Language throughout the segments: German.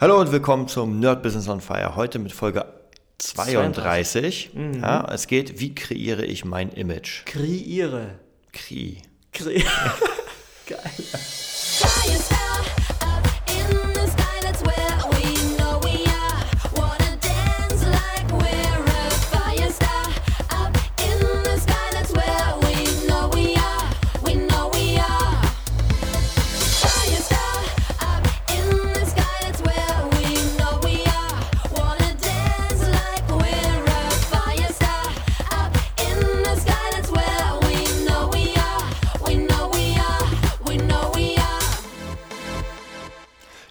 Hallo und willkommen zum Nerd Business on Fire. Heute mit Folge 32. Mhm. Ja, es geht, wie kreiere ich mein Image? Kreiere. Kri. Kre Geil.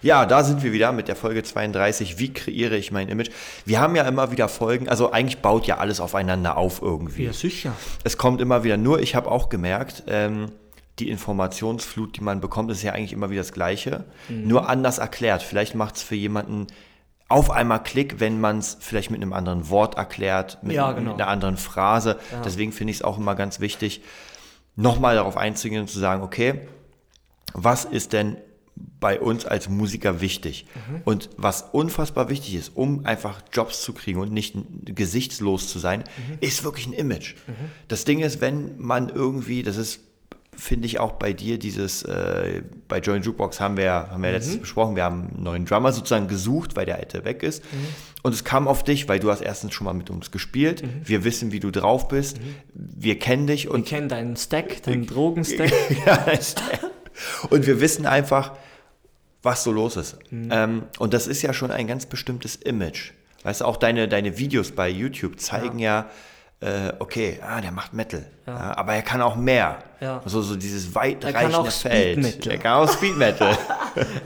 Ja, da sind wir wieder mit der Folge 32. Wie kreiere ich mein Image? Wir haben ja immer wieder Folgen, also eigentlich baut ja alles aufeinander auf irgendwie. Ja, sicher. Es kommt immer wieder, nur ich habe auch gemerkt, ähm, die Informationsflut, die man bekommt, ist ja eigentlich immer wieder das Gleiche, Mhm. nur anders erklärt. Vielleicht macht es für jemanden auf einmal Klick, wenn man es vielleicht mit einem anderen Wort erklärt, mit, Ja, genau. mit einer anderen Phrase. Ja. Deswegen finde ich es auch immer ganz wichtig, nochmal darauf einzugehen und zu sagen, okay, was ist denn bei uns als Musiker wichtig? Mhm. Und was unfassbar wichtig ist, um einfach Jobs zu kriegen und nicht gesichtslos zu sein, Mhm. ist wirklich ein Image. Das Ding ist, wenn man irgendwie, das ist, finde ich auch bei dir, dieses, äh, bei Join Jukebox haben wir, haben wir letztens besprochen, wir haben einen neuen Drummer sozusagen gesucht, weil der alte weg ist. Und es kam auf dich, weil du hast erstens schon mal mit uns gespielt. Wir wissen, wie du drauf bist. Wir kennen dich und Ich kenne deinen Stack, deinen Drogenstack. ja, ist und wir wissen einfach, was so los ist. Mhm. Ähm, und das ist ja schon ein ganz bestimmtes Image. Weißt du, auch deine, deine Videos bei YouTube zeigen ja, äh, okay, ah, der macht Metal. Ja. aber er kann auch mehr. Ja. So, so dieses weitreichende Feld. Speed Metal. Er kann auch Speed Metal.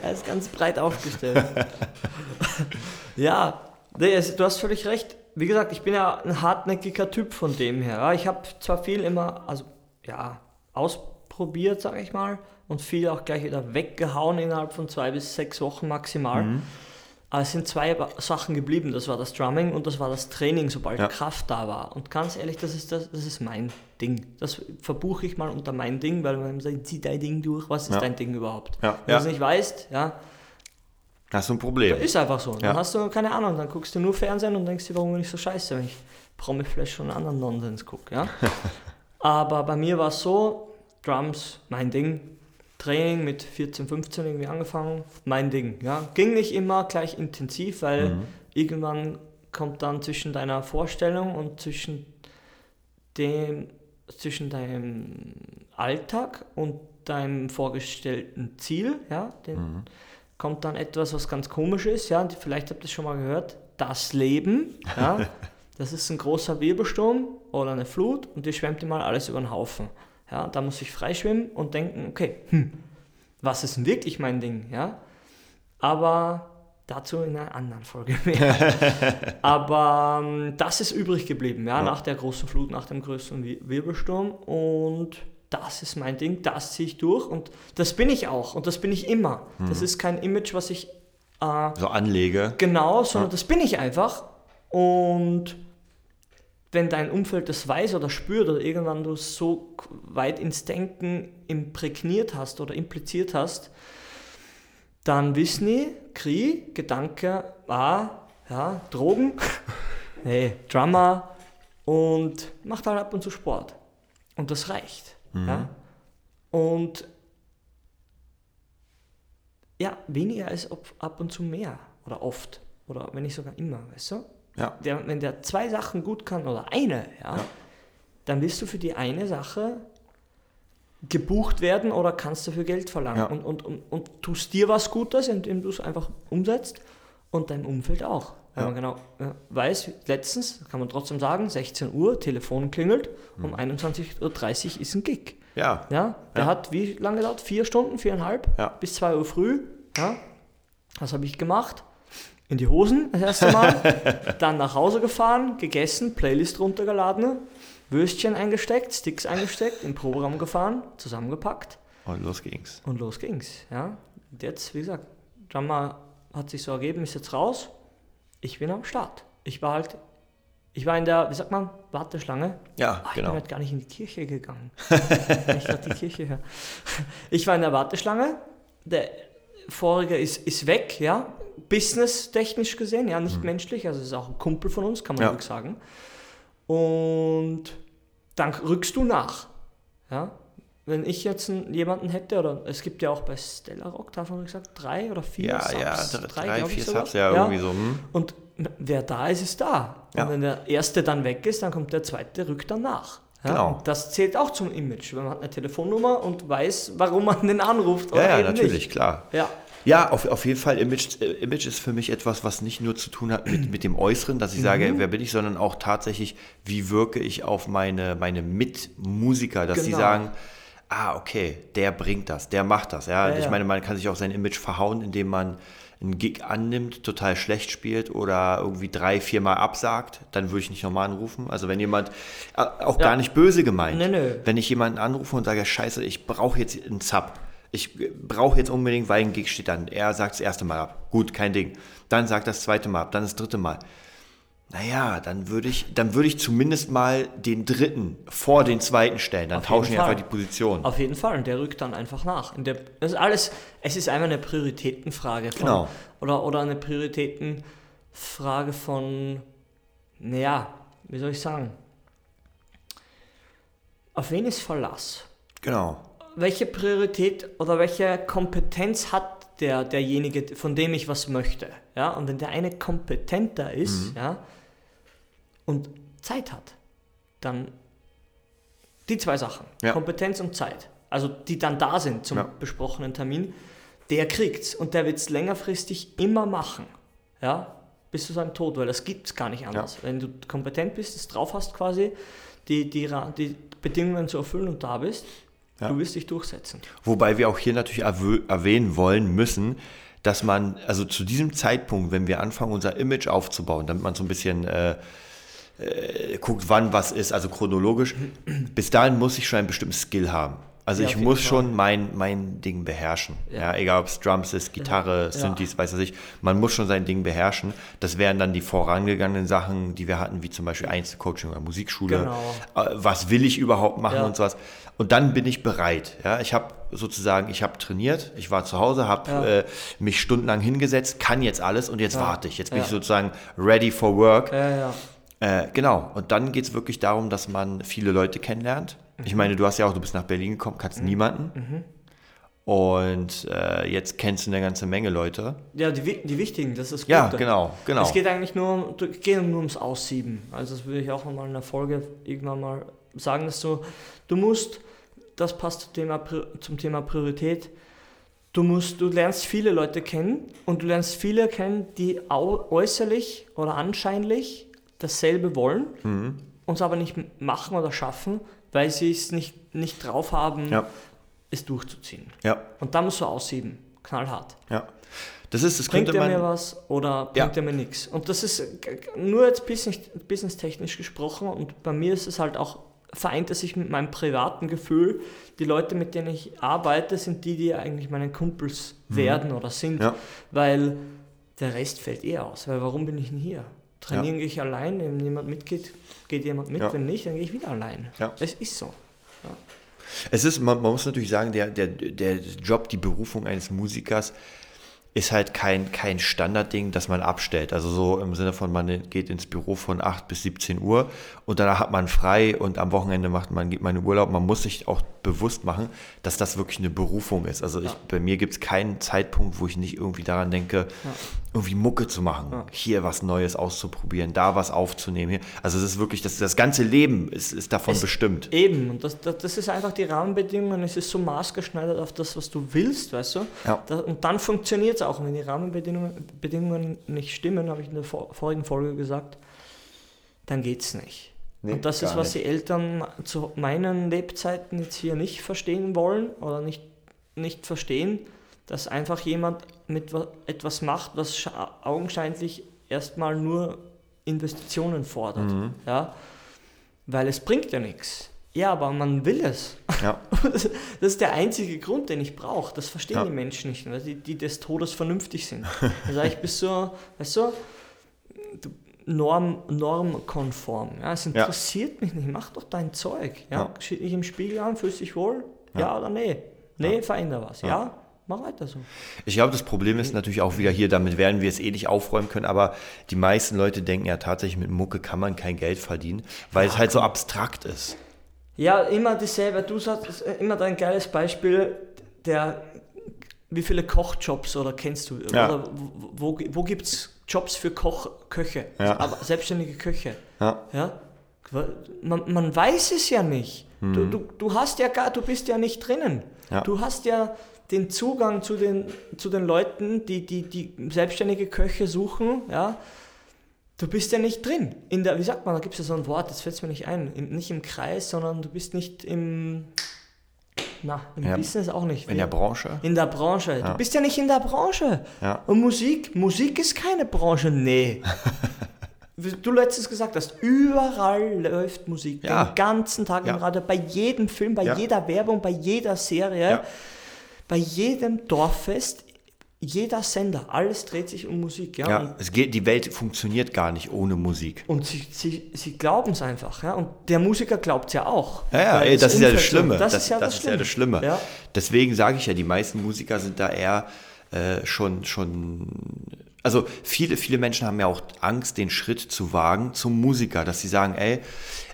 Er ist ganz breit aufgestellt. ja, nee, du hast völlig recht. Wie gesagt, ich bin ja ein hartnäckiger Typ von dem her. Ja, Ich habe zwar viel immer, also ja, ausprobiert, sage ich mal, und viel auch gleich wieder weggehauen innerhalb von zwei bis sechs Wochen maximal. Aber es sind zwei Sachen geblieben. Das war das Drumming und das war das Training, sobald Ja. Kraft da war. Und ganz ehrlich, das ist, das, das ist mein Ding. Das verbuche ich mal unter mein Ding, weil man sagt, zieh dein Ding durch. Was ist Ja. dein Ding überhaupt? Ja. Wenn du es nicht weißt, ja, Hast du ein Problem. ist einfach so. Dann hast du keine Ahnung, dann guckst du nur Fernsehen und denkst dir, warum bin ich so scheiße, wenn ich Promi-Flash und anderen Nonsens gucke. Ja? Aber bei mir war es so, Drums, mein Ding, Training mit 14, 15 irgendwie angefangen, mein Ding. Ja? Ging nicht immer gleich intensiv, weil Mhm. irgendwann kommt dann zwischen deiner Vorstellung und zwischen dem, zwischen deinem Alltag und deinem vorgestellten Ziel, ja, Mhm. kommt dann etwas, was ganz komisch ist, ja, vielleicht habt ihr es schon mal gehört, das Leben, ja, das ist ein großer Wirbelsturm oder eine Flut und die schwemmt dir mal alles über den Haufen. Ja, da muss ich freischwimmen und denken, okay, hm, was ist denn wirklich mein Ding, ja? Aber dazu in einer anderen Folge mehr. Aber ähm, das ist übrig geblieben, ja, Ja. nach der großen Flut, nach dem größten Wir- Wirbelsturm und das ist mein Ding, das ziehe ich durch und das bin ich auch und das bin ich immer. Das ist kein Image, was ich äh, So Anlege. Genau, sondern das bin ich einfach. Und wenn dein Umfeld das weiß oder spürt oder irgendwann du es so weit ins Denken imprägniert hast oder impliziert hast, dann wissen die, Kri, Gedanke, ah, ja, Drogen, nee, Drummer und macht halt ab und zu Sport. Und das reicht. Ja? Und ja, weniger ist ob- ab und zu mehr oder oft oder wenn nicht sogar immer, weißt du? Ja. Der, wenn der zwei Sachen gut kann oder eine, ja, Ja. dann wirst du für die eine Sache gebucht werden oder kannst dafür Geld verlangen Ja. und, und, und, und tust dir was Gutes, indem du es einfach umsetzt und deinem Umfeld auch. Ja. man genau weiß, letztens kann man trotzdem sagen, 16 Uhr, Telefon klingelt, um 21.30 Uhr ist ein Gig. Ja. Ja, der Ja. hat wie lange gedauert? Vier Stunden, viereinhalb? Ja. Bis 2 Uhr früh. Ja. Was habe ich gemacht? In die Hosen das erste Mal. dann nach Hause gefahren, gegessen, Playlist runtergeladen, Würstchen eingesteckt, Sticks eingesteckt, im Proberaum gefahren, zusammengepackt Und los ging's. und los ging's. Ja. Und jetzt, wie gesagt, Drummer hat sich so ergeben, ist jetzt raus. Ich bin am Start. Ich war halt, ich war in der, wie sagt man, Warteschlange. Ja, ich genau. bin halt gar nicht in die Kirche gegangen. ich die Kirche her. Ich war in der Warteschlange. Der vorige ist, ist weg, ja. Business-technisch gesehen, ja, nicht menschlich, also es ist auch ein Kumpel von uns, kann man Ja. ruhig sagen. Und dann rückst du nach. Ja? Wenn ich jetzt einen, jemanden hätte, oder es gibt ja auch bei Stella Rock, da haben wir gesagt, drei oder vier Ja, Subs. ja, drei, drei vier. Subs, ja, irgendwie so. Hm. Und wer da ist, ist da. Und Ja. wenn der erste dann weg ist, dann kommt der zweite, rückt dann nach. Ja? Genau. Und das zählt auch zum Image. Man hat eine Telefonnummer und weiß, warum man den anruft. Ja, ja, natürlich, Nicht. klar. Ja. Ja, auf, auf jeden Fall, Image, äh, Image ist für mich etwas, was nicht nur zu tun hat mit, mit dem Äußeren, dass ich sage, Mhm. wer bin ich, sondern auch tatsächlich, wie wirke ich auf meine, meine Mitmusiker, dass sie Genau. sagen, ah, okay, der bringt das, der macht das. Ja, Ja, ich ja. meine, man kann sich auch sein Image verhauen, indem man einen Gig annimmt, total schlecht spielt oder irgendwie drei, viermal absagt, dann würde ich nicht nochmal anrufen. Also wenn jemand, äh, auch Ja. gar nicht böse gemeint, Nee, nee. wenn ich jemanden anrufe und sage, scheiße, ich brauche jetzt einen Sub. Ich brauche jetzt unbedingt, weil ein Gig steht an. Er sagt das erste Mal ab. Gut, kein Ding. Dann sagt das zweite Mal ab, dann das dritte Mal. Naja, dann würde ich, dann würde ich zumindest mal den dritten vor den zweiten stellen. Dann Auf tauschen wir einfach die Position. Auf jeden Fall, und der rückt dann einfach nach. In der, das ist alles, es ist einfach eine Prioritätenfrage. Von, Genau. Oder, oder eine Prioritätenfrage von, naja, wie soll ich sagen? Auf wen ist Verlass? Genau. Welche Priorität oder welche Kompetenz hat der, derjenige, von dem ich was möchte? Ja, und wenn der eine kompetenter ist, Mhm. ja, und Zeit hat, dann die zwei Sachen, Ja. Kompetenz und Zeit, also die dann da sind zum Ja. besprochenen Termin, der kriegt's und der wird es längerfristig immer machen, ja, bis zu seinem Tod, weil das gibt es gar nicht anders. Wenn du kompetent bist, es drauf hast quasi, die, die, die Bedingungen zu erfüllen und da bist, Ja. du wirst dich durchsetzen. Wobei wir auch hier natürlich erwähnen wollen müssen, dass man, also zu diesem Zeitpunkt, wenn wir anfangen, unser Image aufzubauen, damit man so ein bisschen äh, äh, guckt, wann was ist, also chronologisch, bis dahin muss ich schon einen bestimmten Skill haben. Also Ja, ich muss Fall. schon mein, mein Ding beherrschen. Ja. Ja. egal ob es Drums ist, Gitarre, Synthes, weiß was ich. Man muss schon sein Ding beherrschen. Das wären dann die vorangegangenen Sachen, die wir hatten, wie zum Beispiel Einzelcoaching oder Musikschule. Genau. Äh, Was will ich überhaupt machen Ja. und sowas. Und dann bin ich bereit. Ja, ich habe sozusagen, ich habe trainiert, ich war zu Hause, habe Ja. äh, mich stundenlang hingesetzt, kann jetzt alles und jetzt Ja. warte ich. Jetzt bin ich sozusagen ready for work. Ja, ja. Äh, genau. Und dann geht es wirklich darum, dass man viele Leute kennenlernt. Ich Mhm. meine, du hast ja auch, du bist nach Berlin gekommen, kannst niemanden. Und äh, jetzt kennst du eine ganze Menge Leute. Ja, die, die wichtigen, das ist Gute. Ja, genau, genau. Es geht eigentlich nur, geht nur ums Aussieben. Also das würde ich auch nochmal in der Folge irgendwann mal sagen, dass du, du musst, das passt zum Thema, zum Thema Priorität, du musst, du lernst viele Leute kennen und du lernst viele kennen, die äußerlich oder anscheinlich dasselbe wollen Mhm. und es aber nicht machen oder schaffen, weil sie es nicht, nicht drauf haben, Ja, es durchzuziehen. ja, Und da musst du aussieben, knallhart. ja. Das ist, das Bringt er mir was oder bringt Ja. er mir nichts? Und das ist g- nur jetzt business, businesstechnisch gesprochen und bei mir ist es halt auch, vereint es sich mit meinem privaten Gefühl. Die Leute, mit denen ich arbeite, sind die, die eigentlich meine Kumpels werden oder sind, Mhm. Ja. weil der Rest fällt eh aus. Weil warum bin ich denn hier? Trainieren gehe ich allein, wenn jemand mitgeht, geht jemand mit, Ja. wenn nicht, dann gehe ich wieder allein. Ja. Es ist so. Es ist, man, man muss natürlich sagen, der, der, der Job, die Berufung eines Musikers ist halt kein, kein Standardding, das man abstellt. Also so im Sinne von, man geht ins Büro von 8 bis 17 Uhr und danach hat man frei und am Wochenende macht man, geht man in Urlaub. Man muss sich auch bewusst machen, dass das wirklich eine Berufung ist. Also ich, Ja. bei mir gibt es keinen Zeitpunkt, wo ich nicht irgendwie daran denke, irgendwie Mucke zu machen, Ja. hier was Neues auszuprobieren, da was aufzunehmen. Hier. Also es ist wirklich, das, das ganze Leben ist, ist davon Es- bestimmt. Eben, und das, das, das ist einfach die Rahmenbedingungen, es ist so maßgeschneidert auf das, was du willst, weißt du? Ja. Da, und dann funktioniert es auch. Und wenn die Rahmenbedingungen Bedingungen nicht stimmen, habe ich in der vor, vorigen Folge gesagt, dann geht es nicht. Nee, und das ist, was nicht. die Eltern zu meinen Lebzeiten jetzt hier nicht verstehen wollen oder nicht, nicht verstehen, dass einfach jemand mit wa- etwas macht, was augenscheinlich erstmal nur Investitionen fordert. Mhm. Ja? Weil es bringt ja nichts. Ja, aber man will es. Ja. Das ist der einzige Grund, den ich brauche. Das verstehen Ja. die Menschen nicht, die, die des Todes vernünftig sind. Da sage ich, bist so, weißt du, du Norm, normkonform. Ja, es interessiert mich nicht. Mach doch dein Zeug. Ja? Ja. Schieb dich im Spiegel an, fühlst dich wohl? Ja, Ja. oder nee? Nee, veränder was. Ja. Ja. mach weiter so. Ich glaube, das Problem ist natürlich auch wieder hier, damit werden wir es eh nicht aufräumen können, aber die meisten Leute denken ja tatsächlich, mit Mucke kann man kein Geld verdienen, weil es halt so abstrakt ist. Ja, immer dasselbe. Du sagst äh, immer dein geiles Beispiel, der, wie viele Kochjobs oder kennst du? Ja. Oder wo, wo, gibt es Jobs für Koch, Köche, Ja. aber selbstständige Köche? Ja. Ja? Man, man weiß es ja nicht. Du, du, du hast ja gar, du bist ja nicht drinnen. Mhm. Ja. Du hast ja den Zugang zu den, zu den Leuten, die, die, die selbstständige Köche suchen, ja. Du bist ja nicht drin. In der, wie sagt man, da gibt es ja so ein Wort, das fällt mir nicht ein. Im, nicht im Kreis, sondern du bist nicht im, na, im Ja. Business auch nicht. In der Branche. In der Branche. Du bist ja nicht in der Branche. Ja. Und Musik, Musik ist keine Branche, nee. Du letztens gesagt hast, überall läuft Musik. Ja. Den ganzen Tag Ja. im Radio, bei jedem Film, bei Ja. jeder Werbung, bei jeder Serie, Ja. bei jedem Dorffest, jeder Sender, alles dreht sich um Musik. Ja? Ja, es geht, die Welt funktioniert gar nicht ohne Musik. und sie, sie, sie glauben es einfach. Ja? Und der Musiker glaubt es ja auch. Ja, ja, ey, das ist ja das Schlimme. Das, ist ja das, Schlimme. das Schlimme. Ja. Deswegen sage ich ja, die meisten Musiker sind da eher äh, schon, schon, also viele, viele Menschen haben ja auch Angst, den Schritt zu wagen zum Musiker, dass sie sagen, ey,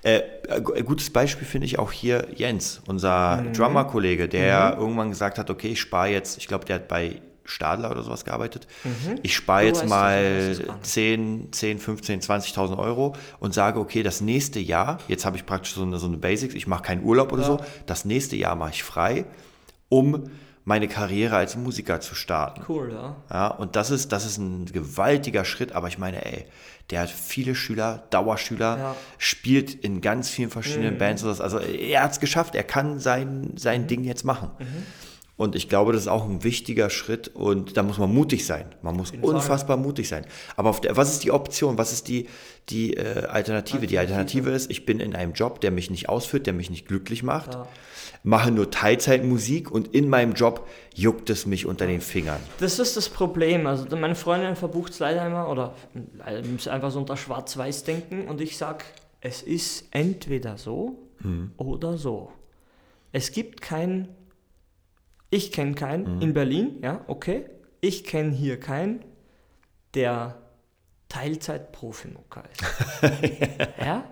äh, ein gutes Beispiel finde ich auch hier Jens, unser Mhm. Drummer-Kollege, der irgendwann gesagt hat, okay, ich spare jetzt, ich glaube, der hat bei Stadler oder sowas gearbeitet. Ich spare jetzt mal das, ich weiß es gar nicht. 10, 10, 15, 20.000 Euro und sage, okay, das nächste Jahr, jetzt habe ich praktisch so eine, so eine Basics, ich mache keinen Urlaub oder so, das nächste Jahr mache ich frei, um meine Karriere als Musiker zu starten. Cool, ja. Ja, und das ist, das ist ein gewaltiger Schritt, aber ich meine, ey, der hat viele Schüler, Dauerschüler, Ja. spielt in ganz vielen verschiedenen Bands. und das. Also er hat es geschafft, er kann sein, sein Ding jetzt machen. Und ich glaube, das ist auch ein wichtiger Schritt und da muss man mutig sein. Man muss unfassbar mutig sein. Aber der, was ist die Option? Was ist die, die äh, Alternative? Die Alternative ist, ich bin in einem Job, der mich nicht ausführt, der mich nicht glücklich macht, mache nur Teilzeitmusik und in meinem Job juckt es mich unter den Fingern. Das ist das Problem. Also meine Freundin verbucht es leider immer oder ist einfach so unter Schwarz-Weiß-Denken und ich sag, es ist entweder so oder so. Es gibt kein, ich kenne keinen in Berlin, ja, okay. Ich kenne hier keinen, der Teilzeit-Profimucker ist. ja?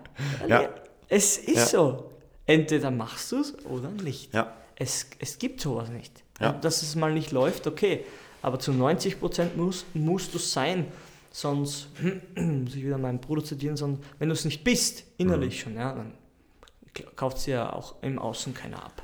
Ja. Es ist Ja. so. Entweder machst du es oder nicht. Ja. Es, es gibt sowas nicht. Ja. Dass es mal nicht läuft, okay. Aber zu 90% muss, musst du es sein. Sonst, muss ich wieder meinen Bruder zitieren, sondern wenn du es nicht bist, innerlich Mhm. schon, ja, dann kauft es ja auch im Außen keiner ab.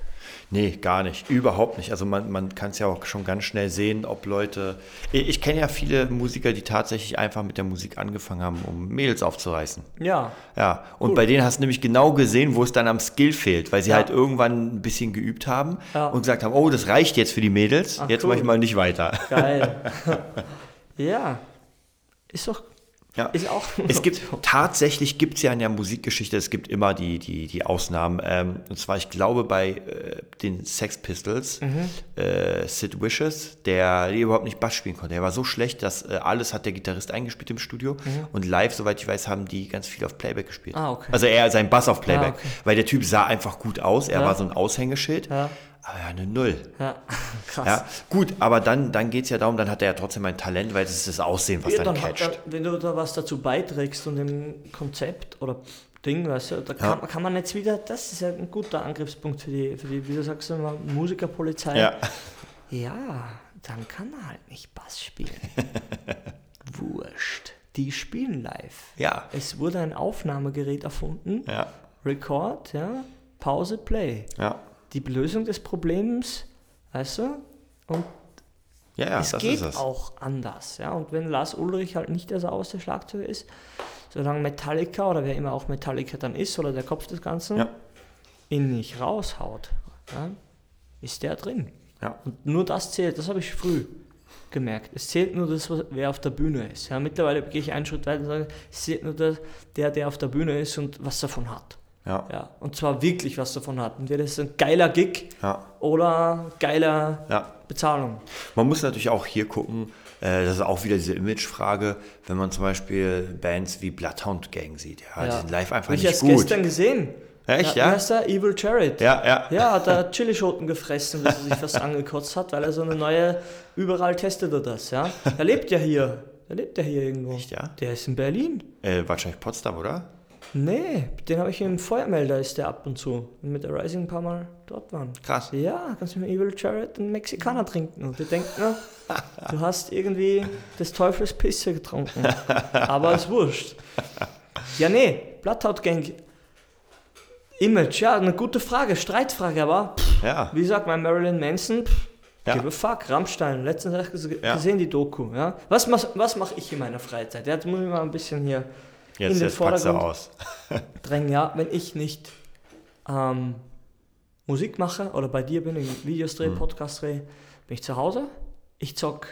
Nee, gar nicht. Überhaupt nicht. Also man, man kann es ja auch schon ganz schnell sehen, ob Leute. Ich, ich kenne ja viele Musiker, die tatsächlich einfach mit der Musik angefangen haben, um Mädels aufzureißen. Ja, Ja, und bei denen hast du nämlich genau gesehen, wo es dann am Skill fehlt, weil sie Ja. halt irgendwann ein bisschen geübt haben Ja. und gesagt haben, oh, das reicht jetzt für die Mädels, Ach, jetzt cool. mache ich mal nicht weiter. geil. ja, ist doch, Ja. ist auch. Es gibt tatsächlich gibt es ja in der Musikgeschichte, es gibt immer die, die, die Ausnahmen. Ähm, und zwar, ich glaube, bei äh, den Sex Pistols, äh, Sid Vicious, der überhaupt nicht Bass spielen konnte. Der war so schlecht, dass äh, alles hat der Gitarrist eingespielt im Studio. Und live, soweit ich weiß, haben die ganz viel auf Playback gespielt. Ah, okay. Also er sein Bass auf Playback. Ah, okay. Weil der Typ sah einfach gut aus. Er Ja. war so ein Aushängeschild. Ja. Aber ja, eine Null. Ja, krass. Ja, gut, aber dann, dann geht es ja darum, dann hat er ja trotzdem ein Talent, weil es ist das Aussehen, was Ja, dann, dann hat catcht. er, wenn du da was dazu beiträgst und dem Konzept oder Ding, weißt du, da kann, kann man jetzt wieder, das ist ja ein guter Angriffspunkt für die, für die wie du sagst, immer Musikerpolizei. Ja. Ja, dann kann er halt nicht Bass spielen. Wurscht. Die spielen live. Ja. Es wurde ein Aufnahmegerät erfunden. Ja. Record, ja. Pause, Play. Ja. Die Lösung des Problems, weißt du? Und Ja, ja, es geht es. auch anders. Ja? Und wenn Lars Ulrich halt nicht der sauerste Schlagzeuger ist, solange Metallica oder wer immer auch Metallica dann ist oder der Kopf des Ganzen, Ja. ihn nicht raushaut, ja, ist der drin. Ja. Und nur das zählt, das habe ich früh gemerkt. Es zählt nur das, was- wer auf der Bühne ist. Ja, mittlerweile gehe ich einen Schritt weiter und sage, es zählt nur der, der auf der Bühne ist und was davon hat. Ja. Ja, und zwar wirklich was davon hat. Entweder ist es ein geiler Gig Ja. oder geile ja. Bezahlung. Man muss natürlich auch hier gucken, äh, das ist auch wieder diese Imagefrage, wenn man zum Beispiel Bands wie Bloodhound Gang sieht. Ja, die sind live einfach Hab ich nicht erst gut. gestern gesehen. Echt, Wie ja? heißt der? Evil Jared. Ja, ja. Ja, hat er Chilischoten gefressen, bis er sich fast angekotzt hat, weil er so eine neue, überall testet er das, ja. Er lebt ja hier. Er lebt ja hier irgendwo. Echt, ja? Der ist in Berlin. Äh, wahrscheinlich Potsdam, oder? Nee, den habe ich im Feuermelder, ist der ab und zu. Und mit der Rising ein paar Mal dort waren. Krass. Ja, kannst du mit Evil Jared einen Mexikaner trinken. Und die denken, na, du hast irgendwie des Teufels Pisse getrunken. Aber ist wurscht. Ja, nee, Bloodhound Gang. Image, ja, eine gute Frage, Streitfrage, aber pff, Ja. wie sagt mein Marilyn Manson, pff, Ja. give a fuck, Rammstein, letztens habe ich ges- Ja. gesehen, die Doku, ja. Was, was, was mache ich in meiner Freizeit? Jetzt muss ich mal ein bisschen hier in Jetzt, den jetzt Vordergrund aus. drängen, ja, wenn ich nicht ähm, Musik mache oder bei dir bin, Videos drehe, Podcasts drehe, bin ich zu Hause. Ich zock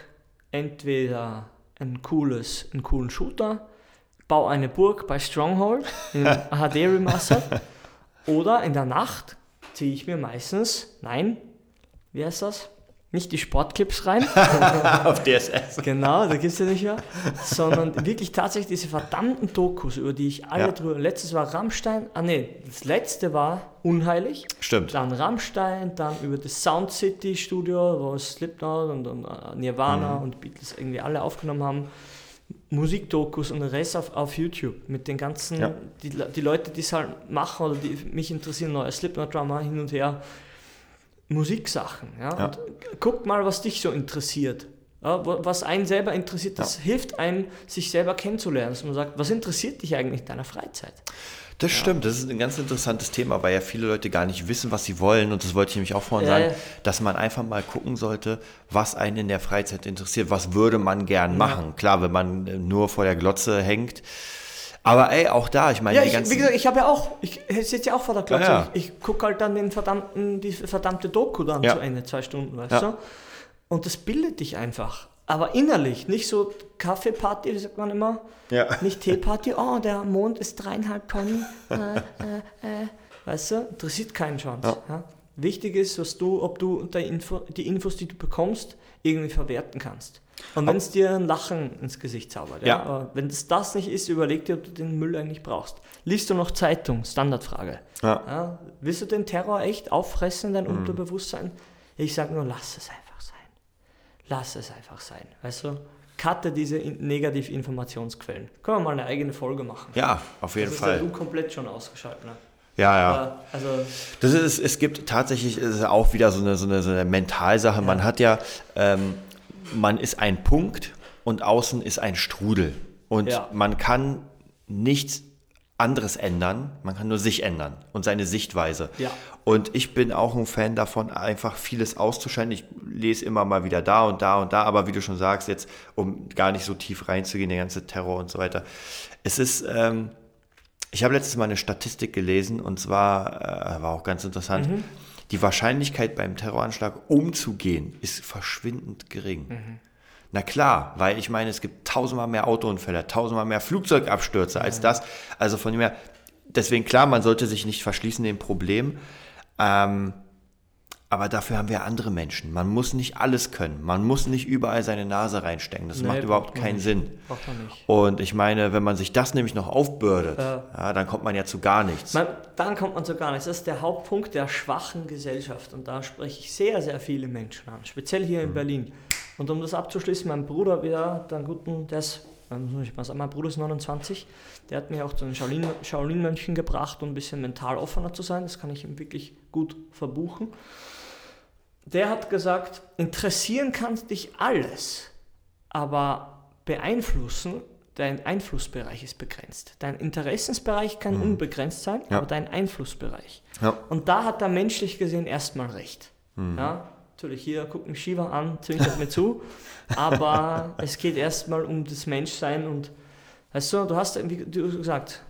entweder ein cooles, einen coolen Shooter, baue eine Burg bei Stronghold in HD Remastered oder in der Nacht ziehe ich mir meistens, nein, wie heißt das? Nicht die Sportclips rein, Auf DSS. Genau, da gibt es ja nicht mehr. Sondern wirklich tatsächlich diese verdammten Dokus, über die ich alle Ja. drüber. Letztes war Rammstein, ah nee, das letzte war Unheilig. Stimmt. Dann Rammstein, dann über das Sound City Studio, wo Slipknot und, und äh, Nirvana Mhm. und Beatles irgendwie alle aufgenommen haben. Musikdokus und Rest auf, auf YouTube mit den ganzen, Ja. die, die Leute, die es halt machen oder die mich interessieren, neue Slipknot-Drama hin und her. Musiksachen. Ja? Ja. Und guck mal, was dich so interessiert. Ja, was einen selber interessiert, das hilft einem, sich selber kennenzulernen. Dass man sagt, was interessiert dich eigentlich in deiner Freizeit? Das stimmt, das ist ein ganz interessantes Thema, weil ja viele Leute gar nicht wissen, was sie wollen. Und das wollte ich nämlich auch vorhin Ja, sagen, ja. dass man einfach mal gucken sollte, was einen in der Freizeit interessiert. Was würde man gern machen? Klar, wenn man nur vor der Glotze hängt. Aber ey, auch da, ich meine, Ja, ich, wie gesagt, ich habe ja auch, ich sitze ja auch vor der Glotze. Ja, ja. Ich, ich gucke halt dann den verdammten, die verdammte Doku dann Ja. zu Ende, zwei Stunden, weißt du? Und das bildet dich einfach. Aber innerlich, nicht so Kaffeeparty, wie sagt man immer, ja. nicht Teeparty, oh, der Mond ist dreieinhalb Tonnen, äh, äh, äh. weißt du, interessiert keinen Chance. Wichtig ist, was du, ob du die, Info, die Infos, die du bekommst, irgendwie verwerten kannst. Und wenn es dir ein Lachen ins Gesicht zaubert. Ja. Ja. Aber wenn es das nicht ist, überleg dir, ob du den Müll eigentlich brauchst. Liest du noch Zeitung? Standardfrage. Ja. Ja. Willst du den Terror echt auffressen, dein Mhm. Unterbewusstsein? Ich sage nur, lass es einfach sein. Lass es einfach sein. Weißt du? Cutte diese in- Negativinformationsquellen. Können wir mal eine eigene Folge machen. ja, auf jeden das ist ja Fall. du komplett schon ausgeschaltet. Ne? Ja, ja. Aber, Also, Das ist, es gibt tatsächlich ist auch wieder so eine, so eine, so eine Mentalsache. Man hat ja, ähm, man ist ein Punkt und außen ist ein Strudel. Und Ja. man kann nichts anderes ändern, man kann nur sich ändern und seine Sichtweise. Ja. Und ich bin auch ein Fan davon, einfach vieles auszuscheiden. Ich lese immer mal wieder da und da und da, aber wie du schon sagst, jetzt, um gar nicht so tief reinzugehen, der ganze Terror und so weiter. Es ist, ähm, ich habe letztes Mal eine Statistik gelesen und zwar, äh, war auch ganz interessant, die Wahrscheinlichkeit beim Terroranschlag umzugehen ist verschwindend gering. Na klar, weil ich meine, es gibt tausendmal mehr Autounfälle, tausendmal mehr Flugzeugabstürze als das. Also von dem her, deswegen klar, man sollte sich nicht verschließen dem Problem. Ähm, aber dafür haben wir andere Menschen. Man muss nicht alles können. Man muss nicht überall seine Nase reinstecken. Das Nee, macht überhaupt keinen nicht. Sinn. braucht man nicht. Und ich meine, wenn man sich das nämlich noch aufbürdet, ja. dann kommt man ja zu gar nichts. Man, dann kommt man so gar nicht. Das ist der Hauptpunkt der schwachen Gesellschaft. Und da spreche ich sehr, sehr viele Menschen an. Speziell hier in Mhm. Berlin. Und um das abzuschließen, mein Bruder wieder, der guten, der ist, ähm, muss ich mal sagen, mein Bruder ist 29, der hat mich auch zu den Shaolin- Shaolin-Mönchen gebracht, um ein bisschen mental offener zu sein. Das kann ich ihm wirklich gut verbuchen. Der hat gesagt, interessieren kann dich alles, aber beeinflussen, dein Einflussbereich ist begrenzt. Dein Interessensbereich kann unbegrenzt sein, Ja. aber dein Einflussbereich. Ja. Und da hat er menschlich gesehen erstmal recht. Mhm. Ja, natürlich, hier guckt mich Shiva an, zwinkert mir zu, aber es geht erstmal um das Menschsein und weißt du, du hast, wie du gesagt,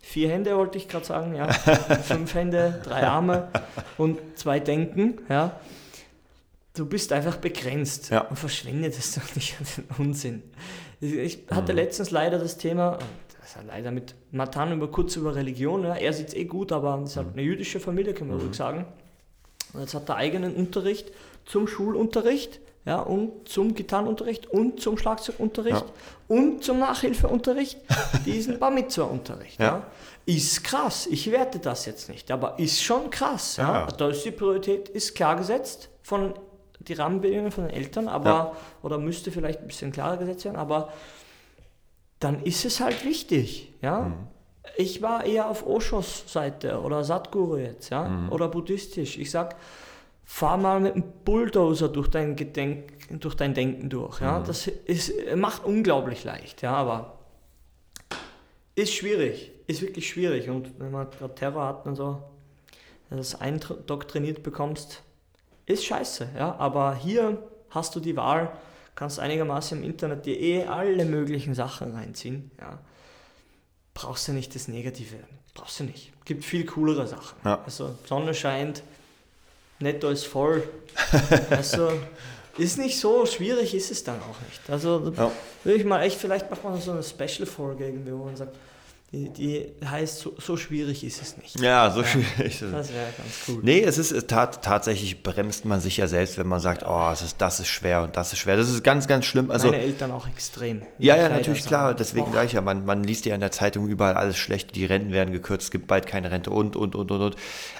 vier Hände wollte ich gerade sagen, ja, fünf Hände, drei Arme und zwei Denken, ja. Du bist einfach begrenzt Ja. und verschwendet es doch nicht an den Unsinn. Ich hatte Mhm. letztens leider das Thema, das ist ja leider mit Matan über kurz über Religion, ja. er sieht es eh gut, aber es ist Mhm. halt eine jüdische Familie, kann man ruhig sagen. Und jetzt hat er eigenen Unterricht zum Schulunterricht ja, und zum Gitarrenunterricht und zum Schlagzeugunterricht Ja. und zum Nachhilfeunterricht diesen Bar Mitzvah-Unterricht. Ja. Ja. Ist krass, ich werte das jetzt nicht, aber ist schon krass. Ja. Ja. Da ist die Priorität ist klar gesetzt von die Rahmenbedingungen von den Eltern, aber Ja. oder müsste vielleicht ein bisschen klarer gesetzt werden, aber dann ist es halt wichtig, ja. Mhm. Ich war eher auf Oshos Seite oder Satguru jetzt, ja, Mhm. oder buddhistisch. Ich sag, fahr mal mit einem Bulldozer durch dein Gedenk, durch dein Denken durch, ja. Mhm. Das ist, macht unglaublich leicht, ja, aber ist schwierig, ist wirklich schwierig und wenn man gerade Terror hat und so, das eindoktriniert bekommst, ist scheiße, ja, aber hier hast du die Wahl, kannst einigermaßen im Internet dir eh alle möglichen Sachen reinziehen, ja. Brauchst du nicht das Negative, brauchst du nicht. Gibt viel coolere Sachen. Ja. Also Sonne scheint, Netto ist voll, also ist nicht so schwierig, ist es dann auch nicht. Also Ja. würde ich mal echt, vielleicht macht man so eine Special-Folge irgendwie, wo man sagt, die, die heißt, so, so schwierig ist es nicht. Ja, so schwierig. Das wäre ganz cool. Nee, es ist es tat, tatsächlich bremst man sich ja selbst, wenn man sagt, oh, es ist, das ist schwer und das ist schwer. Das ist ganz, ganz schlimm. Also, Meine Eltern auch extrem. ja, ja, natürlich klar. Deswegen Boah. sage ich ja, man, man liest ja in der Zeitung überall alles schlecht, die Renten werden gekürzt, es gibt bald keine Rente und, und, und, und, und.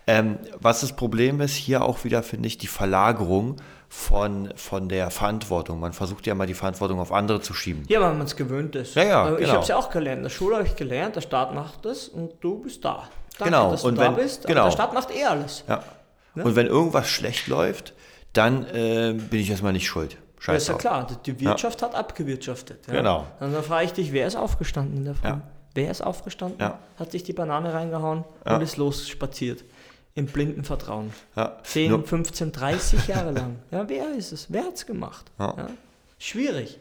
Ähm, was das Problem ist, hier auch wieder, finde ich, die Verlagerung von, von der Verantwortung. Man versucht ja mal die Verantwortung auf andere zu schieben. Ja, weil man es gewöhnt ist. Ja, ja, Ich genau. habe es ja auch gelernt. In der Schule habe ich gelernt, der Staat macht das und du bist da. Danke, Genau, dass du und da wenn- bist. genau. Der Staat macht eh alles. Ja. Ne? Und wenn irgendwas schlecht läuft, dann äh, bin ich erstmal nicht schuld. Ja, ist Scheiße. ja klar, die- Wirtschaft hat abgewirtschaftet. Ja. Genau. Und dann frage ich dich, wer ist aufgestanden in der Früh? Ja. Wer ist aufgestanden, Ja. hat sich die Banane reingehauen Ja. und ist losspaziert. Im blinden Vertrauen. Ja. 10, Nur- 15, 30 Jahre lang. Ja, wer ist es? Wer hat es gemacht? Ja. Ja. Schwierig.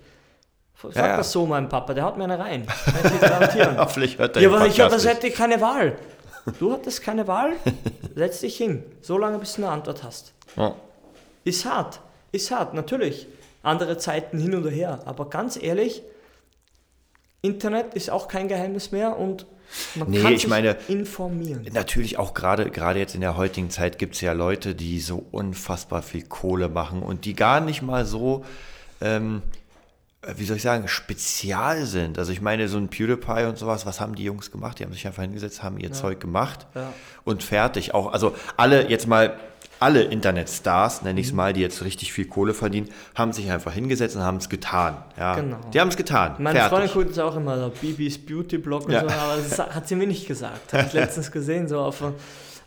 Sag Ja, das so meinem Papa, der hat mir eine rein. Kann ich dir garantieren. Hoffentlich hört er Ja, aber ich habe das hätte keine Wahl. Du hattest keine Wahl, setz dich hin. So lange, bis du eine Antwort hast. Ist hart, ist hart, natürlich. Andere Zeiten hin und her. Aber ganz ehrlich, Internet ist auch kein Geheimnis mehr und man Nee, kann ich sich meine- informieren. Natürlich auch gerade gerade jetzt in der heutigen Zeit gibt es ja Leute, die so unfassbar viel Kohle machen und die gar nicht mal so, ähm, wie soll ich sagen, spezial sind. Also ich meine, so ein PewDiePie und sowas, was haben die Jungs gemacht? Die haben sich einfach hingesetzt, haben ihr Zeug gemacht Ja. und fertig. Auch, also alle jetzt mal, alle Internetstars, nenne ich Mhm. es mal, die jetzt richtig viel Kohle verdienen, haben sich einfach hingesetzt und haben es getan. Ja. Genau. Die haben es getan. Meine fertig. Freundin guckt jetzt auch immer so Bibis Beauty Blog und Ja. so, aber das hat sie mir nicht gesagt. Habe ich letztens gesehen, so auf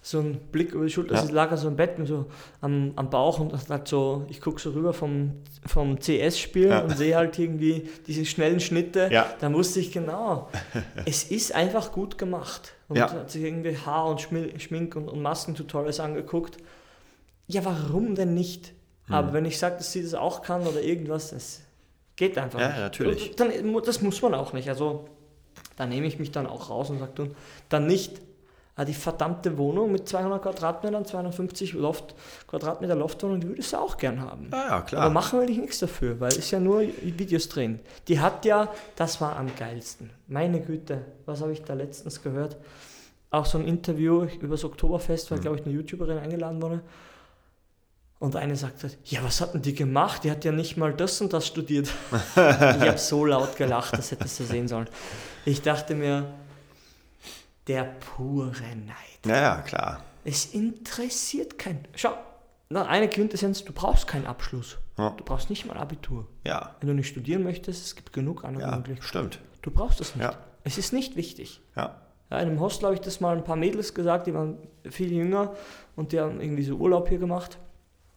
so einen Blick über die Schulter. Ja. Sie lag so im Bett mit so am, am Bauch und hat so, ich gucke so rüber vom, vom CS-Spiel Ja. und sehe halt irgendwie diese schnellen Schnitte. Ja. Da wusste ich genau, es ist einfach gut gemacht. Und Ja. hat sich irgendwie Haar- und Schmink- und, und Maskentutorials angeguckt. Ja, warum denn nicht? Hm. Aber wenn ich sage, dass sie das auch kann oder irgendwas, das geht einfach Ja, nicht. natürlich. Dann, das muss man auch nicht. Also da nehme ich mich dann auch raus und sage dann nicht, ah, die verdammte Wohnung mit 200 Quadratmetern, 250 Loft, Quadratmeter Loftwohnung, die würdest du auch gern haben. Ja, ja, klar. Aber machen will ich nichts dafür, weil es ja nur Videos drehen. Die hat ja, das war am geilsten. Meine Güte, was habe ich da letztens gehört? Auch so ein Interview über das Oktoberfest, Mhm. weil, glaube ich, eine YouTuberin eingeladen wurde. Und eine sagte, ja, was hat denn die gemacht? Die hat ja nicht mal das und das studiert. ich habe so laut gelacht, das hättest du sehen sollen. Ich dachte mir, der pure Neid. ja, ja, klar. Es interessiert kein. Schau, na, eine Quintessenz, du brauchst keinen Abschluss. Ja. Du brauchst nicht mal Abitur. Ja, Wenn du nicht studieren möchtest, es gibt genug andere ja, Möglichkeiten. stimmt. Du brauchst es nicht. Ja. Es ist nicht wichtig. Ja. Ja, in einem Hostel habe ich das mal ein paar Mädels gesagt, die waren viel jünger und die haben irgendwie so Urlaub hier gemacht.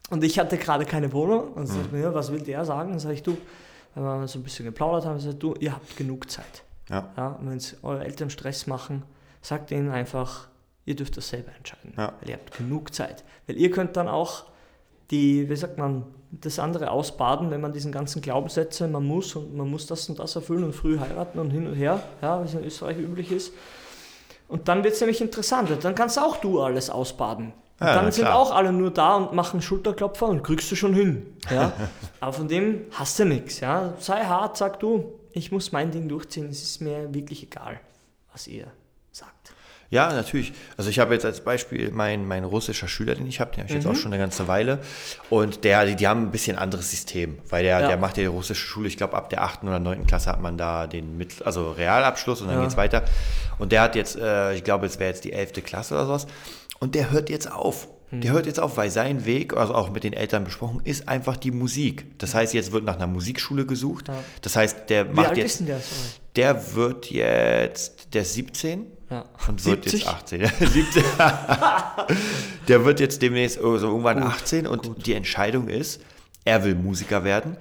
Und ich hatte gerade keine Wohnung. Und Mhm. sagte mir, ja, was will der sagen? Dann sage ich, du, wenn wir so ein bisschen geplaudert haben, sage ich, du, ihr habt genug Zeit. Ja. Ja, und wenn eure Eltern Stress machen, sagt ihnen einfach, ihr dürft das selber entscheiden. Ja. Weil ihr habt genug Zeit. Weil ihr könnt dann auch die, wie sagt man, das andere ausbaden, wenn man diesen ganzen Glaubenssätze, man muss und man muss das und das erfüllen und früh heiraten und hin und her, ja, wie es in Österreich üblich ist. Und dann wird es nämlich interessant. Dann kannst auch du alles ausbaden. Und Ja, dann sind klar. auch alle nur da und machen Schulterklopfer und kriegst du schon hin. Ja? Aber von dem hast du nichts. Ja? Sei hart, sag du, ich muss mein Ding durchziehen. Es ist mir wirklich egal, was ihr sagt. Ja, natürlich. Also ich habe jetzt als Beispiel mein, mein russischer Schüler, den ich habe, den habe ich jetzt auch schon eine ganze Weile. Und der, die, die haben ein bisschen anderes System, weil der, Ja. der macht ja die russische Schule, ich glaube ab der 8. oder 9. Klasse hat man da den Mittel, also Realabschluss und dann Ja. geht's weiter. Und der hat jetzt, äh, ich glaube, es wäre jetzt die 11. Klasse oder sowas. Und der hört jetzt auf. Hm. Der hört jetzt auf, weil sein Weg, also auch mit den Eltern besprochen, ist einfach die Musik. Das heißt, jetzt wird nach einer Musikschule gesucht. Das heißt, der Wie macht alt jetzt, ist denn der? Sorry. der wird jetzt, der ist 17 Ja. und wird 70? jetzt 18. 17. der wird jetzt demnächst oh, so irgendwann 18 und die Entscheidung ist, er will Musiker werden.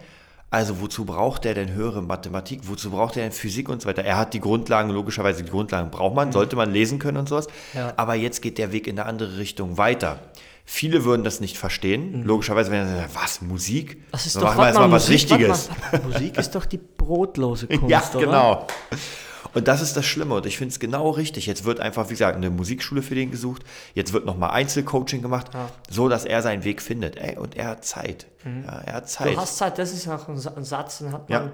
Also wozu braucht er denn höhere Mathematik? Wozu braucht er denn Physik und so weiter? Er hat die Grundlagen, logischerweise die Grundlagen braucht man, sollte man lesen können und sowas. Mhm. Ja. Aber jetzt geht der Weg in eine andere Richtung weiter. Viele würden das nicht verstehen. Logischerweise, wenn er sagt, was, Musik? Mhm. Das ist Dann doch machen wir warte erst mal mal, was Richtiges. Mal, Musik ist doch die brotlose Kunst, Ja, oder? genau. Und das ist das Schlimme und ich finde es genau richtig. Jetzt wird einfach, wie gesagt, eine Musikschule für den gesucht. Jetzt wird nochmal Einzelcoaching gemacht, so dass er seinen Weg findet. Ey, und er hat Zeit. Ja, er hat Zeit. Du hast Zeit, das ist auch ein Sa- ein Satz, den hat Ja. man,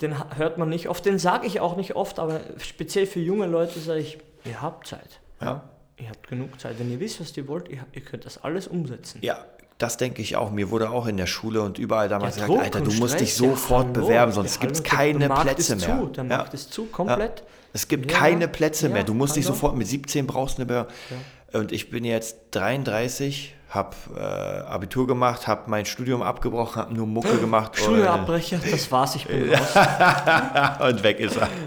den ha- hört man nicht oft, den sage ich auch nicht oft, aber speziell für junge Leute sage ich, ihr habt Zeit. ja. Ihr habt genug Zeit. Wenn ihr wisst, was ihr wollt, ihr, ihr könnt das alles umsetzen. ja, das denke ich auch. Mir wurde auch in der Schule und überall damals Ja, gesagt, Alter, du musst dich Stress, ja, sofort hallo. bewerben, sonst Ja, gibt es hallo, keine der Plätze ist mehr. Zu, der ja. Markt ist zu, komplett. Es gibt Ja, keine Plätze ja, mehr. Du musst dich hallo. sofort mit 17 brauchst eine Bewerbung. Und ich bin jetzt 33, habe äh, Abitur gemacht, habe mein Studium abgebrochen, habe nur Mucke gemacht. und- Schulabbrecher, das war's, ich bin raus. und weg ist er.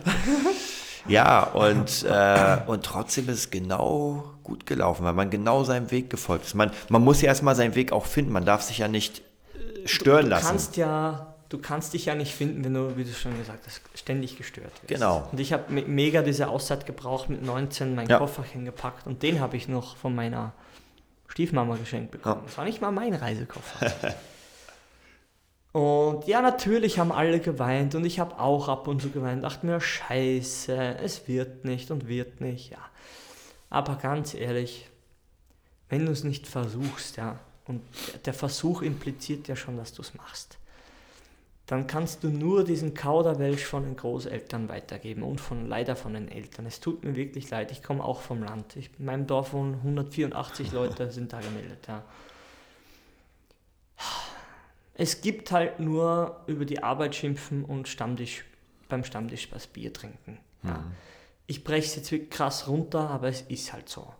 Ja, und, äh, und trotzdem ist es genau gut gelaufen, weil man genau seinem Weg gefolgt ist. Man, man muss ja erstmal seinen Weg auch finden, man darf sich ja nicht äh, stören Du lassen. kannst ja, du kannst dich ja nicht finden, wenn du, wie du schon gesagt hast, ständig gestört wirst. Genau. Und ich habe me mega diese Auszeit gebraucht, mit 19 mein Ja. Kofferchen gepackt und den habe ich noch von meiner Stiefmama geschenkt bekommen. Ja. Das war nicht mal mein Reisekoffer. und ja, natürlich haben alle geweint und ich habe auch ab und zu geweint, dachte mir, scheiße, es wird nicht und wird nicht, ja. Aber ganz ehrlich, wenn du es nicht versuchst, ja, und der Versuch impliziert ja schon, dass du es machst, dann kannst du nur diesen Kauderwelsch von den Großeltern weitergeben und von leider von den Eltern. Es tut mir wirklich leid, ich komme auch vom Land. Ich, in meinem Dorf wohnen 184 Leute, sind da gemeldet, ja. Es gibt halt nur über die Arbeit schimpfen und Stammtisch, beim Stammtisch was Bier trinken. Ja. Ich breche es jetzt krass runter, aber es ist halt so.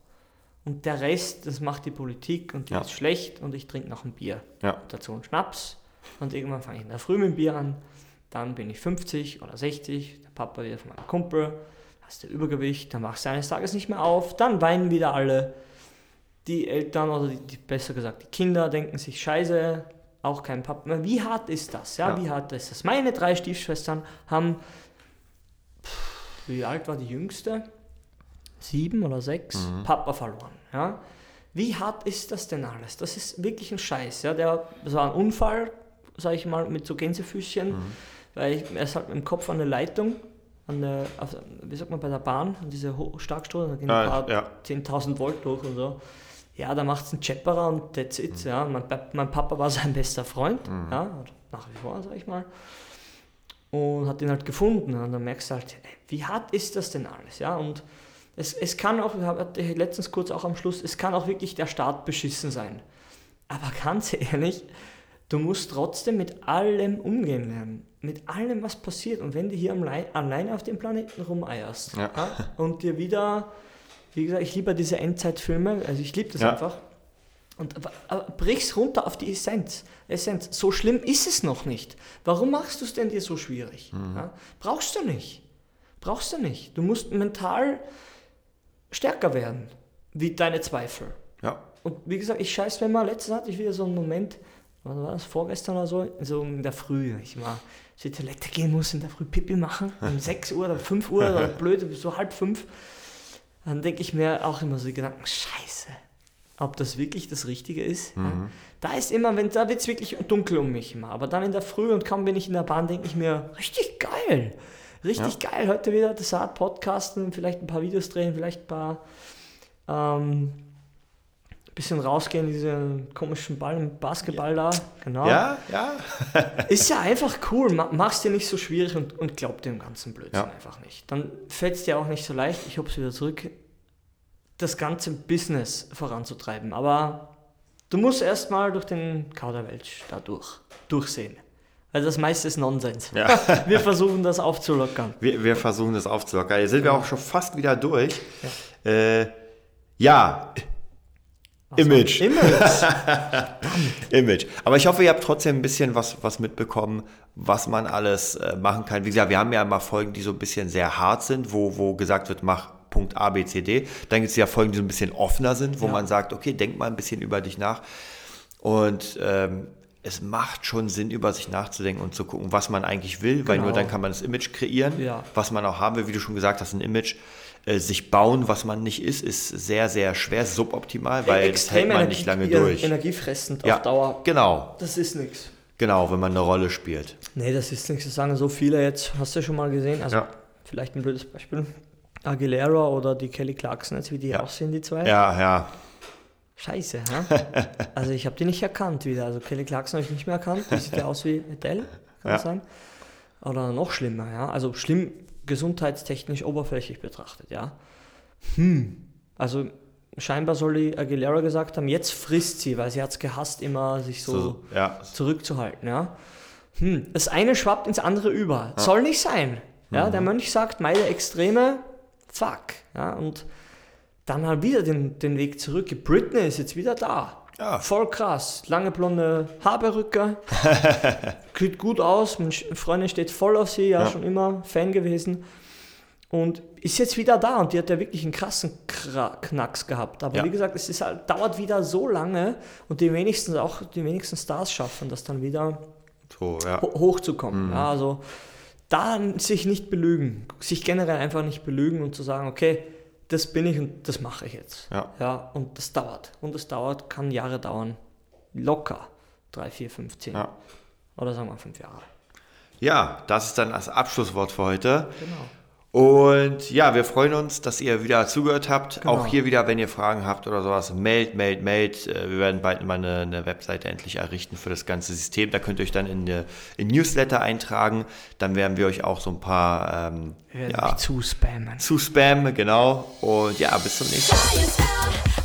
Und der Rest, das macht die Politik und die Ja. ist schlecht und ich trinke noch ein Bier. Ja. Dazu einen Schnaps und irgendwann fange ich in der Früh mit dem Bier an. Dann bin ich 50 oder 60, der Papa wieder von meinem Kumpel, hast du Übergewicht, dann machst du eines Tages nicht mehr auf, dann weinen wieder alle. Die Eltern oder die, die, besser gesagt die Kinder denken sich, scheiße, auch kein Papa mehr. Wie hart ist das? Ja, Ja. wie hart ist das? Meine drei Stiefschwestern haben, pff, wie alt war die jüngste? Sieben oder sechs, Papa verloren. Ja? Wie hart ist das denn alles? Das ist wirklich ein Scheiß. Ja? Der, das war ein Unfall, sage ich mal, mit so Gänsefüßchen, weil ich, er ist halt mit dem Kopf an der Leitung, an der, auf, wie sagt man, bei der Bahn, an diese Starkstromung, da gehen ein paar ja. 10.000 Volt durch und so. Ja, da macht es einen Chepperer und that's Mhm. it. Ja. Mein, mein Papa war sein bester Freund, ja, oder nach wie vor, sag ich mal. Und hat ihn halt gefunden. Und dann merkst du halt, ey, wie hart ist das denn alles? Ja, und es, es kann auch, ich hatte letztens kurz auch am Schluss, es kann auch wirklich der Staat beschissen sein. Aber ganz ehrlich, du musst trotzdem mit allem umgehen lernen. Mit allem, was passiert. Und wenn du hier am Lei- alleine auf dem Planeten rumeierst Ja. ja, und dir wieder, wie gesagt, ich liebe diese Endzeitfilme, also ich liebe das Ja. einfach. Und brich's runter auf die Essenz. Essenz. So schlimm ist es noch nicht. Warum machst du es denn dir so schwierig? Ja? Brauchst du nicht. Brauchst du nicht. Du musst mental stärker werden, wie deine Zweifel. Ja. Und wie gesagt, ich scheiß mir mal, letztens hatte ich wieder so einen Moment, wann war das, vorgestern oder so, so in der Früh, ich mal zur Toilette gehen muss, in der Früh Pipi machen, um 6 Uhr oder 5 Uhr oder blöd, so halb fünf, dann denke ich mir auch immer so die Gedanken, scheiße, ob das wirklich das Richtige ist. Ja? Da ist immer, wenn da wird es wirklich dunkel um mich immer, aber dann in der Früh und kaum bin ich in der Bahn, denke ich mir, richtig geil, richtig geil, heute wieder das Art podcasten, vielleicht ein paar Videos drehen, vielleicht ein paar ähm, bisschen rausgehen, diesen komischen Ball im Basketball da. Genau. Ja, ja. Ist ja einfach cool. Ma- Mach's dir nicht so schwierig und, und glaub dem ganzen Blödsinn Ja. einfach nicht. Dann fällt es dir auch nicht so leicht. Ich hab's wieder zurück. das ganze Business voranzutreiben. Aber du musst erstmal durch den Kauderwelsch da durch, durchsehen. Weil das meiste ist Nonsens. Ja. Wir versuchen das aufzulockern. Wir, wir versuchen das aufzulockern. Jetzt sind wir auch schon fast wieder durch. Ja, äh, ja. Image. Image. Image. Aber ich hoffe, ihr habt trotzdem ein bisschen was, was mitbekommen, was man alles äh, machen kann. Wie gesagt, wir haben ja immer Folgen, die so ein bisschen sehr hart sind, wo, wo gesagt wird, mach Punkt A, B, C, D. Dann gibt es ja Folgen, die so ein bisschen offener sind, wo Ja. man sagt, okay, denk mal ein bisschen über dich nach. Und ähm, es macht schon Sinn, über sich nachzudenken und zu gucken, was man eigentlich will, weil Genau. nur dann kann man das Image kreieren, Ja. was man auch haben will, wie du schon gesagt hast, ein Image. Äh, sich bauen, was man nicht ist, ist sehr, sehr schwer, suboptimal, weil das hält man nicht lange Energie- durch. Energiefressend Ja, auf Dauer. genau, Das ist nichts. genau, wenn man eine Rolle spielt. Nee, das ist nichts. Das sagen so viele jetzt. Hast du schon mal gesehen? Also Ja. vielleicht ein blödes Beispiel. Aguilera oder die Kelly Clarkson, jetzt wie die Ja. aussehen, die zwei. Ja, ja, Scheiße, hä? Also ich habe die nicht erkannt wieder. Also Kelly Clarkson habe ich nicht mehr erkannt. Die sieht ja aus wie Adele, kann Ja. das sein? Oder noch schlimmer, ja. Also schlimm gesundheitstechnisch oberflächlich betrachtet, ja. Hm. Also scheinbar soll die Aguilera gesagt haben, jetzt frisst sie, weil sie hat es gehasst, immer sich so, so, ja, zurückzuhalten, ja. Hm. Das eine schwappt ins andere über. Soll nicht sein. Ja, der Mönch sagt, meine Extreme, fuck. Ja, und dann halt wieder den, den Weg zurück. Britney ist jetzt wieder da. Ja. Voll krass. Lange blonde Haarperücke. Sieht gut aus. Meine Freundin steht voll auf sie, ja, Ja. schon immer Fan gewesen. Und ist jetzt wieder da und die hat ja wirklich einen krassen Kra Knacks gehabt. Aber Ja. wie gesagt, es ist halt, dauert wieder so lange und die wenigsten, auch die wenigsten Stars schaffen das dann wieder so, ja. ho hochzukommen. Mhm. Also da sich nicht belügen, sich generell einfach nicht belügen und zu sagen, okay, das bin ich und das mache ich jetzt. Ja. ja und das dauert. Und das dauert, kann Jahre dauern. Locker. Drei, vier, fünf, zehn. Ja. Oder sagen wir fünf Jahre. ja, das ist dann das Abschlusswort für heute. Genau. Und ja, wir freuen uns, dass ihr wieder zugehört habt. Genau. Auch hier wieder, wenn ihr Fragen habt oder sowas, mailt, mailt, mailt. Äh, Wir werden bald mal eine, eine Webseite endlich errichten für das ganze System. Da könnt ihr euch dann in, eine, in Newsletter eintragen. Dann werden wir euch auch so ein paar ähm, ja, euch zu spammen. zu spammen, genau. Und ja, bis zum nächsten Mal.